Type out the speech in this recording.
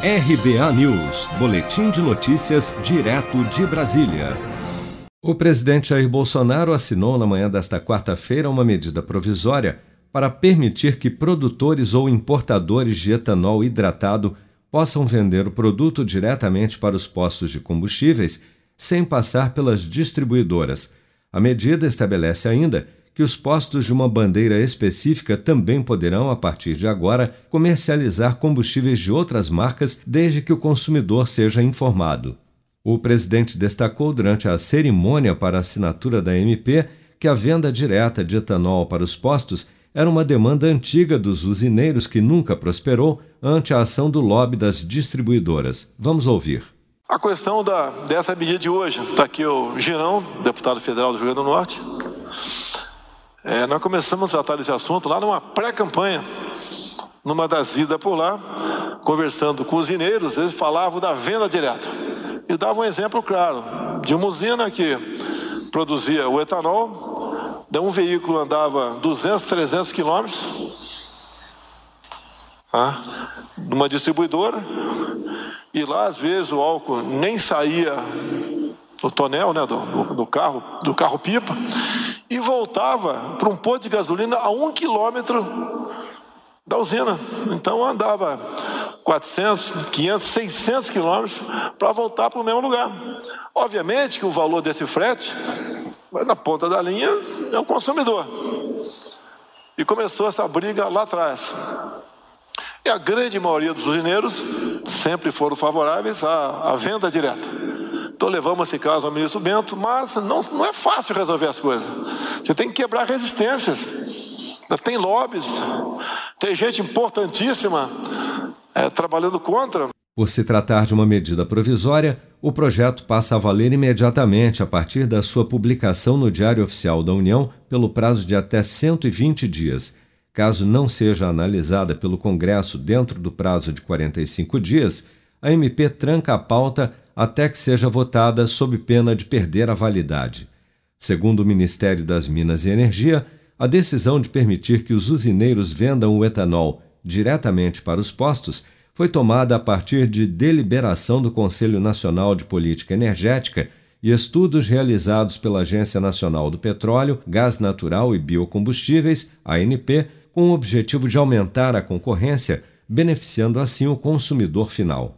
RBA News, Boletim de Notícias, direto de Brasília. O presidente Jair Bolsonaro assinou na manhã desta quarta-feira uma medida provisória para permitir que produtores ou importadores de etanol hidratado possam vender o produto diretamente para os postos de combustíveis sem passar pelas distribuidoras. A medida estabelece ainda que os postos de uma bandeira específica também poderão, a partir de agora, comercializar combustíveis de outras marcas desde que o consumidor seja informado. O presidente destacou durante a cerimônia para a assinatura da MP que a venda direta de etanol para os postos era uma demanda antiga dos usineiros que nunca prosperou ante a ação do lobby das distribuidoras. Vamos ouvir. A questão da, dessa medida de hoje, está aqui o Girão, deputado federal do Rio Grande do Norte, é, nós começamos a tratar desse assunto lá numa pré-campanha, numa das idas por lá, conversando com os mineiros, eles falavam da venda direta. E davam um exemplo claro de uma usina que produzia o etanol, de um veículo andava 200, 300 quilômetros, ah, numa distribuidora, e lá às vezes o álcool nem saía do tonel, né, do, do carro, do carro pipa, e voltava para um posto de gasolina a um quilômetro da usina. Então andava 400, 500, 600 quilômetros para voltar para o mesmo lugar. Obviamente que o valor desse frete, na ponta da linha, é o consumidor. E começou essa briga lá atrás. E a grande maioria dos usineiros sempre foram favoráveis à, à venda direta. Então levamos esse caso ao ministro Bento, mas não, não é fácil resolver as coisas. Você tem que quebrar resistências. Tem lobbies, tem gente importantíssima é, trabalhando contra. Por se tratar de uma medida provisória, o projeto passa a valer imediatamente a partir da sua publicação no Diário Oficial da União pelo prazo de até 120 dias. Caso não seja analisada pelo Congresso dentro do prazo de 45 dias, a MP tranca a pauta até que seja votada sob pena de perder a validade. Segundo o Ministério das Minas e Energia, a decisão de permitir que os usineiros vendam o etanol diretamente para os postos foi tomada a partir de deliberação do Conselho Nacional de Política Energética e estudos realizados pela Agência Nacional do Petróleo, Gás Natural e Biocombustíveis, ANP, com o objetivo de aumentar a concorrência, beneficiando assim o consumidor final.